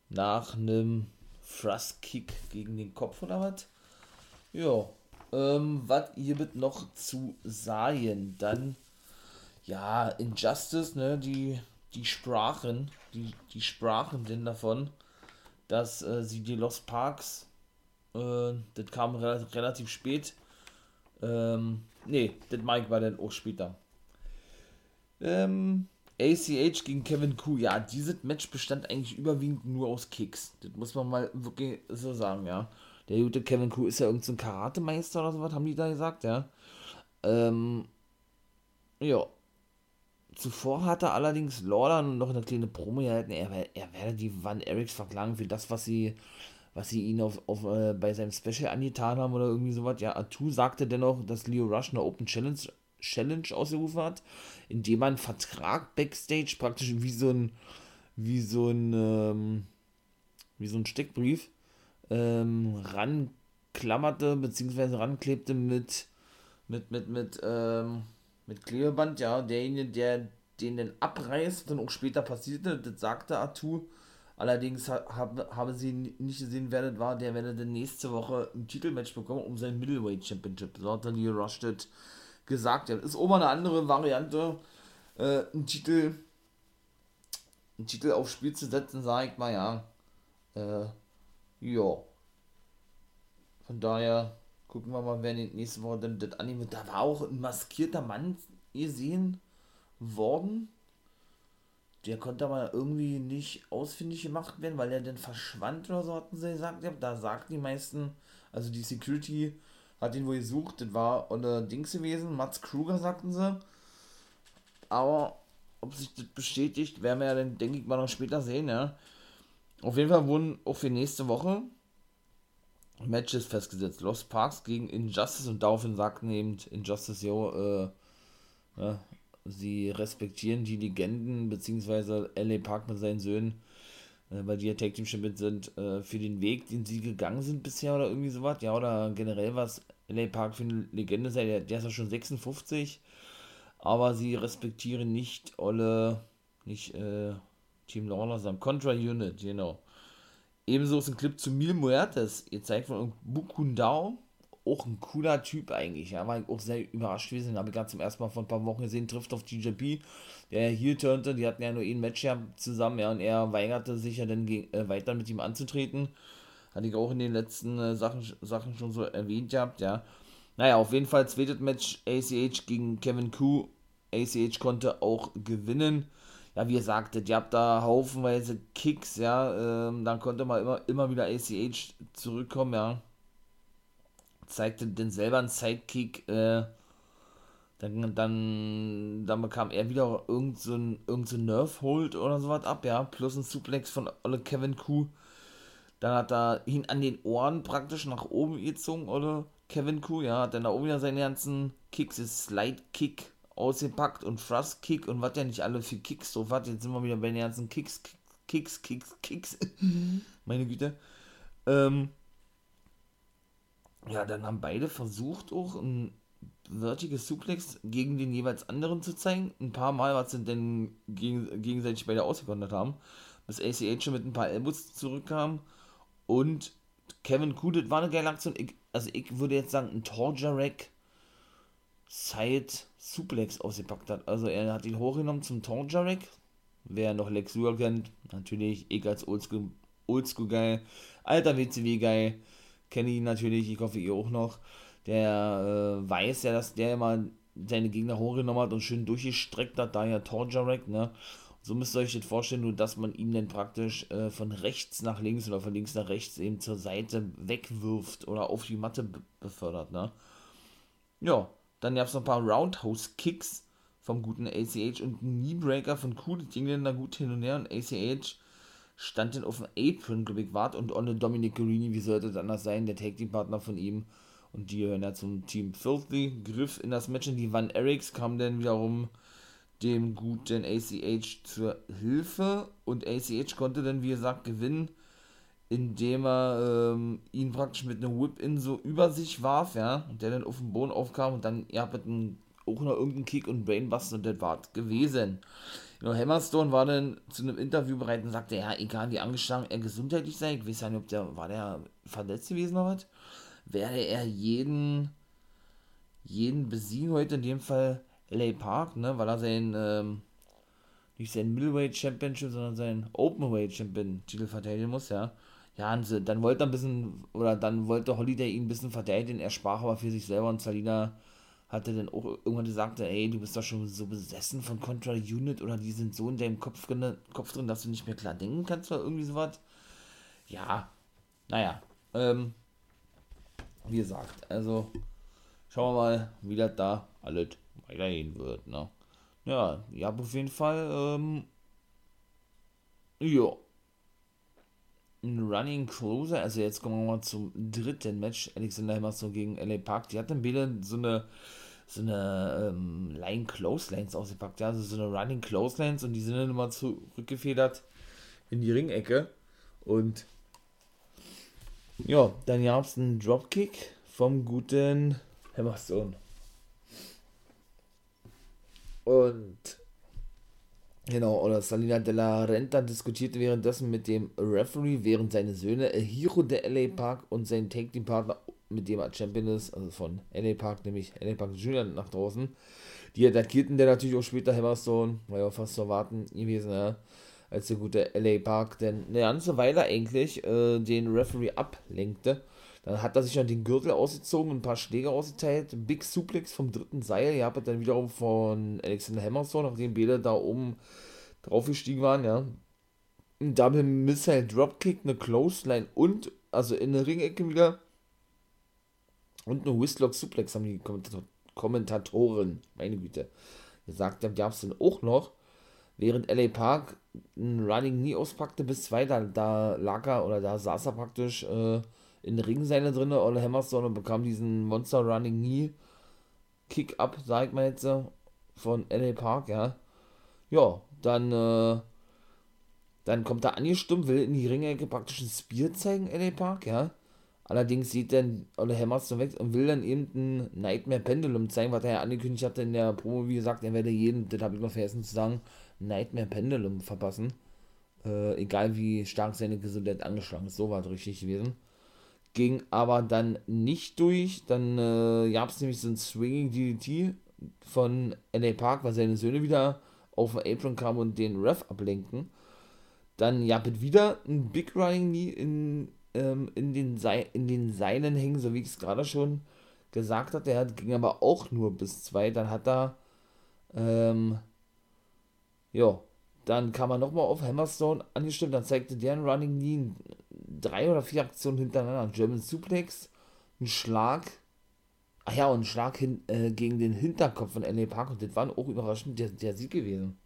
nach einem Thrust-Kick gegen den Kopf oder was? Ja, ähm, was hier wird noch zu sagen, dann, ja, Injustice, ne, die, die sprachen, die, die sprachen denn davon, dass äh, sie die Lost Parks, äh, das kam re relativ spät, ähm, Nee, das Mike war dann auch später. Ähm, ACH gegen Kevin Ku. Ja, dieses Match bestand eigentlich überwiegend nur aus Kicks. Das muss man mal wirklich so sagen, ja. Der gute Kevin Ku ist ja irgendein so Karatemeister oder sowas, haben die da gesagt, ja. Ähm, ja. Zuvor hat er allerdings Lordan noch eine kleine Promo gehalten. Er, er werde die Van Erics verklagen für das, was sie was sie ihn auf, auf, äh, bei seinem Special angetan haben oder irgendwie sowas. Ja, Atu sagte dennoch, dass Leo Rush eine Open Challenge, Challenge ausgerufen hat, indem man Vertrag backstage praktisch wie so ein, wie so ein, ähm, wie so ein Steckbrief ähm, ranklammerte, beziehungsweise ranklebte mit, mit, mit, mit, ähm, mit Klebeband, ja, derjenige, der den dann abreißt, dann auch später passierte, das sagte Atu, Allerdings hab, habe sie nicht gesehen, wer das war. Der werde nächste Woche ein Titelmatch bekommen um sein Middleweight Championship. So hat dann die Rushed gesagt. Das ist mal eine andere Variante, äh, einen Titel, einen Titel aufs Spiel zu setzen, sage ich mal, ja. Äh, ja. Von daher gucken wir mal, wer nächste Woche dann das annehmen wird. Da war auch ein maskierter Mann gesehen worden der konnte aber irgendwie nicht ausfindig gemacht werden, weil er dann verschwand oder so, hatten sie gesagt. Da sagten die meisten, also die Security hat ihn wohl gesucht, das war unter Dings gewesen, Mats Kruger, sagten sie. Aber ob sich das bestätigt, werden wir ja dann, denke ich mal, noch später sehen, ja. Auf jeden Fall wurden auch für nächste Woche Matches festgesetzt. Lost Parks gegen Injustice und daraufhin sagten eben Injustice, yo, äh, ja, sie respektieren die Legenden, beziehungsweise LA Park mit seinen Söhnen, äh, weil die ja Tag Team Champion sind, äh, für den Weg, den sie gegangen sind bisher oder irgendwie sowas. Ja, oder generell was LA Park für eine Legende sei, der, der ist ja schon 56, aber sie respektieren nicht alle, nicht äh, Team Lawler, sondern Contra Unit, genau. Ebenso ist ein Clip zu Mil Muertes, ihr zeigt von Bukundao auch ein cooler Typ eigentlich. Ja, war ich auch sehr überrascht gewesen. Habe ich gerade zum ersten Mal vor ein paar Wochen gesehen, trifft auf GJP, der hier turnte. Die hatten ja nur ein Match ja zusammen, ja, und er weigerte sich ja dann äh, weiter mit ihm anzutreten. Hatte ich auch in den letzten äh, Sachen, Sachen schon so erwähnt gehabt, ja. Naja, auf jeden Fall zweites Match ACH gegen Kevin Koo. ACH konnte auch gewinnen. Ja, wie ihr sagtet, ihr habt da haufenweise Kicks, ja. Ähm, dann konnte man immer, immer wieder ACH zurückkommen, ja zeigte dann selber einen Sidekick, äh, dann, dann, dann bekam er wieder irgend so irgend so ein Nerf-Hold oder sowas ab, ja, plus ein Suplex von Olle Kevin Kuh. Dann hat er ihn an den Ohren praktisch nach oben gezogen, oder Kevin Kuh, ja, hat dann da oben wieder seine ganzen Kicks, ist Slide-Kick ausgepackt und Thrust-Kick und was ja nicht alle für Kicks so was. Jetzt sind wir wieder bei den ganzen Kicks, Kicks, Kicks, Kicks. Mhm. <laughs> Meine Güte. Ähm, ja, dann haben beide versucht, auch ein Vertical Suplex gegen den jeweils anderen zu zeigen. Ein paar Mal, was sie denn gegen, gegenseitig beide ausgekontert haben. Bis ACH schon mit ein paar Elbows zurückkam. Und Kevin Kudet war eine geile Aktion. Ich, also ich würde jetzt sagen, ein Torjarek Side Suplex ausgepackt hat. Also er hat ihn hochgenommen zum Torjarek. Wer noch Lex Luger kennt, natürlich ich als Oldschool, Oldschool. Alter WCW geil kenne ihn natürlich, ich hoffe ihr auch noch, der äh, weiß ja, dass der immer seine Gegner hochgenommen hat und schön durchgestreckt hat, daher Torjarek, ne? So müsst ihr euch das vorstellen, nur dass man ihn dann praktisch äh, von rechts nach links oder von links nach rechts eben zur Seite wegwirft oder auf die Matte befördert, ne? Ja, dann gab es noch ein paar Roundhouse-Kicks vom guten ACH und Kneebreaker von Cool, das ging dann da gut hin und her und ACH stand dann auf dem Apron, glaube ich, wart und ohne Dominic Guarini, wie sollte es anders sein, der Tag Team Partner von ihm. Und die gehören ja zum Team Filthy. Griff in das Match und die Van Eriks kam dann wiederum dem guten ACH zur Hilfe und ACH konnte dann, wie gesagt, gewinnen, indem er ähm, ihn praktisch mit einem Whip-In so über sich warf, ja, und der dann auf den Boden aufkam und dann, mit einem, auch noch irgendeinen Kick und Brainbuster und das war gewesen. Genau, Hammerstone war dann zu einem Interview bereit und sagte, ja, egal wie angeschlagen er gesundheitlich sei, ich weiß ja nicht, ob der, war der verletzt gewesen oder was, werde er jeden, jeden besiegen heute, in dem Fall LA Park, ne, weil er sein, ähm, nicht sein Middleweight Championship, sondern sein Openweight Champion Titel verteidigen muss, ja. Ja, und dann wollte er ein bisschen, oder dann wollte Holiday ihn ein bisschen verteidigen, er sprach aber für sich selber und Salina hatte dann auch irgendwann gesagt, ey, du bist doch schon so besessen von Contra Unit oder die sind so in deinem Kopf drin, Kopf drin dass du nicht mehr klar denken kannst oder irgendwie sowas. Ja, naja, ähm, wie gesagt, also schauen wir mal, wie das da alles weitergehen wird, ne? Ja, ja, auf jeden Fall, ähm, ja. Ein Running Closer, also jetzt kommen wir mal zum dritten Match, Alexander Hammerstone gegen LA Park. Die hatten beide so eine so eine ähm, Line Clotheslines ausgepackt, ja, also so eine Running Clotheslines und die sind dann immer zurückgefedert in die Ringecke und ja, dann gab es einen Dropkick vom guten Hammerstone. Und genau, oder Salina della Renta diskutierte währenddessen mit dem Referee, während seine Söhne Hiro de LA Park und sein Take Team Partner mit dem er Champion ist, also von LA Park, nämlich LA Park Junior nach draußen. Die attackierten der natürlich auch später Hammerstone, war ja fast zu erwarten gewesen, ja, als der gute LA Park denn eine ganze Weile eigentlich äh, den Referee ablenkte. Dann hat er sich dann den Gürtel ausgezogen, ein paar Schläge ausgeteilt, Big Suplex vom dritten Seil, ihr habt dann wiederum von Alexander Hammerstone, nachdem beide da oben draufgestiegen waren, ja. Ein Double Missile Dropkick, eine Clothesline und, also in der Ringecke wieder, und eine Whistlock Suplex haben die Kommentatoren, meine Güte, gesagt. Dann gab es dann auch noch, während LA Park ein Running Knee auspackte bis zwei, da, da lag er oder da saß er praktisch äh, in Ringseile drin, Ole Hammerstone und bekam diesen Monster Running Knee Kick-Up, sag ich mal jetzt, von LA Park, ja. Ja, dann, äh, dann kommt er angestimmt, will in die Ringecke praktisch ein Spear zeigen, LA Park, ja. Allerdings sieht dann Ole Hammers weg und will dann eben ein Nightmare Pendulum zeigen, was er ja angekündigt hatte in der Promo, wie gesagt, er werde jeden, das habe ich mal vergessen zu sagen, Nightmare Pendulum verpassen. Äh, egal wie stark seine Gesundheit angeschlagen ist, so war es richtig gewesen. ging aber dann nicht durch. Dann äh, gab es nämlich so ein Swinging DDT von LA Park, weil seine Söhne wieder auf den Apron kamen und den Ref ablenken. Dann gab es wieder ein Big Running Knee in, ähm, in, den in den Seilen hängen, so wie ich es gerade schon gesagt hatte. Er ging aber auch nur bis zwei. Dann hat er, ähm, ja, dann kam er nochmal auf Hammerstone angestimmt. Dann zeigte der ein Running Knee drei oder vier Aktionen hintereinander. German Suplex, ein Schlag, ach ja, und ein Schlag hin, äh, gegen den Hinterkopf von L.A. Park. Und das war auch überraschend der, der Sieg gewesen.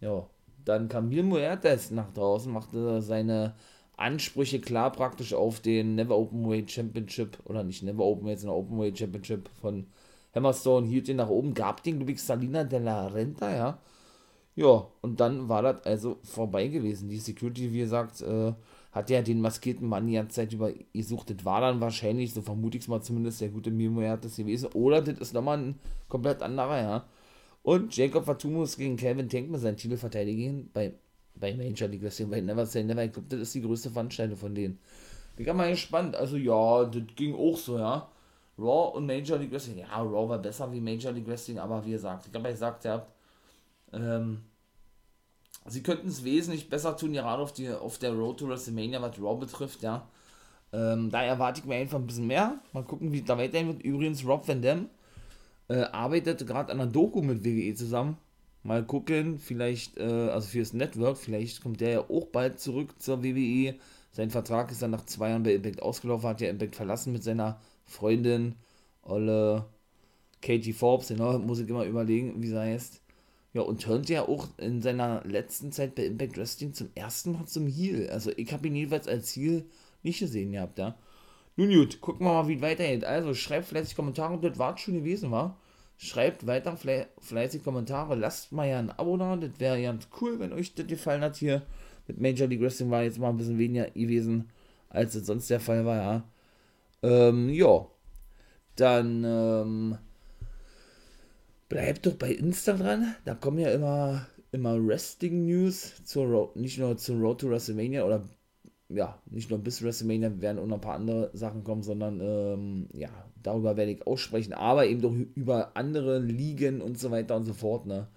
Ja, dann kam Mil Muertes nach draußen, machte seine Ansprüche klar praktisch auf den Never Openweight Championship, oder nicht Never Openweight, sondern Openweight Championship von Hammerstone, hielt ihn nach oben, gab den, glaube Salina de la Renta, ja. Ja, und dann war das also vorbei gewesen. Die Security, wie gesagt, äh, hat ja den maskierten Mann die ganze Zeit über gesucht. Das war dann wahrscheinlich, so vermute ich es mal zumindest, der gute Mimo hat das gewesen. Oder das ist nochmal ein komplett anderer, ja. Und Jacob Fatumus gegen Calvin Tankman seinen Titel verteidigen bei, bei Major League Wrestling, bei Never Say Never. Ich glaube, das ist die größte Veranstaltung von denen. Bin mal gespannt. Also, ja, das ging auch so, ja. Raw und Major League Wrestling. Ja, Raw war besser wie Major League Wrestling, aber wie gesagt, ich habe ja gesagt, ja, ähm, sie könnten es wesentlich besser tun, gerade auf, die, auf der Road to WrestleMania, was Raw betrifft, ja. Ähm, da erwarte ich mir einfach ein bisschen mehr. Mal gucken, wie da weiterhin wird. Übrigens, Rob Van Dam äh, arbeitet gerade an einer Doku mit WWE zusammen. Mal gucken, vielleicht, äh, also fürs Network, vielleicht kommt der ja auch bald zurück zur WWE. Sein Vertrag ist dann nach zwei Jahren bei Impact ausgelaufen, hat ja Impact verlassen mit seiner Freundin, Olle Katie Forbes, genau, muss ich immer überlegen, wie sie heißt. Ja, und turnt ja auch in seiner letzten Zeit bei Impact Wrestling zum ersten Mal zum Heel. Also ich habe ihn jedenfalls als Heel nicht gesehen gehabt, ja. Nun gut, gucken wir mal, wie es weitergeht. Also schreibt fleißig Kommentare, das war schon gewesen, war. Schreibt weiter fle fleißig Kommentare, lasst mal ja ein Abo da, das wäre ganz cool, wenn euch das gefallen hat hier. Mit Major League Wrestling war jetzt mal ein bisschen weniger gewesen, als es sonst der Fall war, ja. Ähm, ja. Dann, ähm, bleibt doch bei Insta dran. Da kommen ja immer, immer Wrestling-News, nicht nur zur Road to WrestleMania oder ja, nicht nur bis WrestleMania werden auch noch ein paar andere Sachen kommen, sondern ähm, ja, darüber werde ich auch sprechen, aber eben doch über andere Ligen und so weiter und so fort, ne?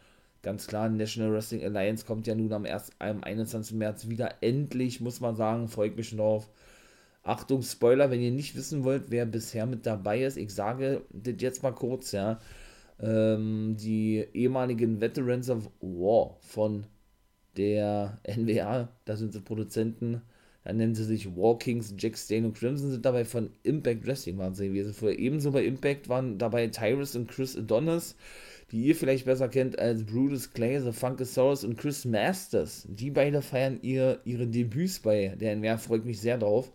Ganz klar, National Wrestling Alliance kommt ja nun am, 1, am 21. März wieder. Endlich, muss man sagen, freut mich schon drauf. Achtung, Spoiler, wenn ihr nicht wissen wollt, wer bisher mit dabei ist, ich sage das jetzt mal kurz, ja ähm, die ehemaligen Veterans of War von der NWA, da sind sie Produzenten, da nennen sie sich War Kings, Jack Stain und Crimson sind dabei von Impact Wrestling waren sie gewesen. Vorher ebenso bei Impact waren dabei Tyrus und Chris Adonis, die ihr vielleicht besser kennt als Brutus Clay, The Funkasaurus und Chris Masters. Die beide feiern ihr, ihre Debüts bei der NWA, freut mich sehr drauf.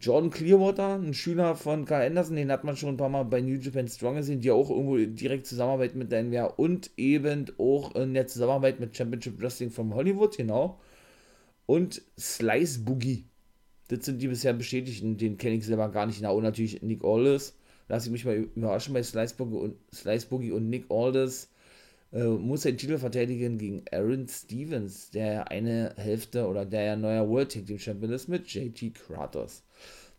Jordan Clearwater, ein Schüler von Carl Anderson, den hat man schon ein paar Mal bei New Japan Strong gesehen, die auch irgendwo direkt zusammenarbeiten mit der NWA und eben auch in der Zusammenarbeit mit Championship Wrestling from Hollywood, genau. Und Slice Boogie. Das sind die bisher bestätigten, den kenne ich selber gar nicht. Na, und natürlich Nick Aldis. Lass ich mich mal überraschen bei Slice Boogie und, Slice Boogie und Nick Aldis. Äh, muss den Titel verteidigen gegen Aaron Stevens, der eine Hälfte oder der ja neuer World Tag Team Champion ist mit JT Kratos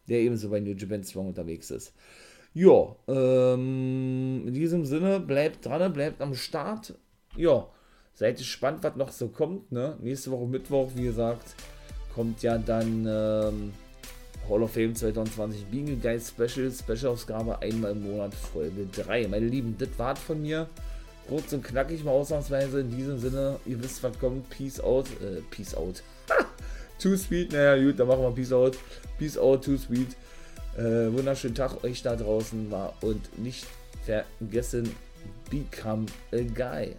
der ebenso bei New Japan Strong unterwegs ist. Ja, ähm, in diesem Sinne, bleibt dran, bleibt am Start. Ja, seid gespannt, was noch so kommt. Ne? Nächste Woche Mittwoch, wie gesagt, kommt ja dann ähm, Hall of Fame 2020 Beagle Guide Special, Special-Ausgabe einmal im Monat, Folge 3. Meine Lieben, das war's von mir. Kurz und knackig mal ausnahmsweise. In diesem Sinne, ihr wisst, was kommt. Peace out. Äh, peace out. Too sweet. Naja, gut, dann machen wir Peace out. Peace out, too sweet. Äh, wunderschönen Tag euch da draußen war und nicht vergessen, become a guy.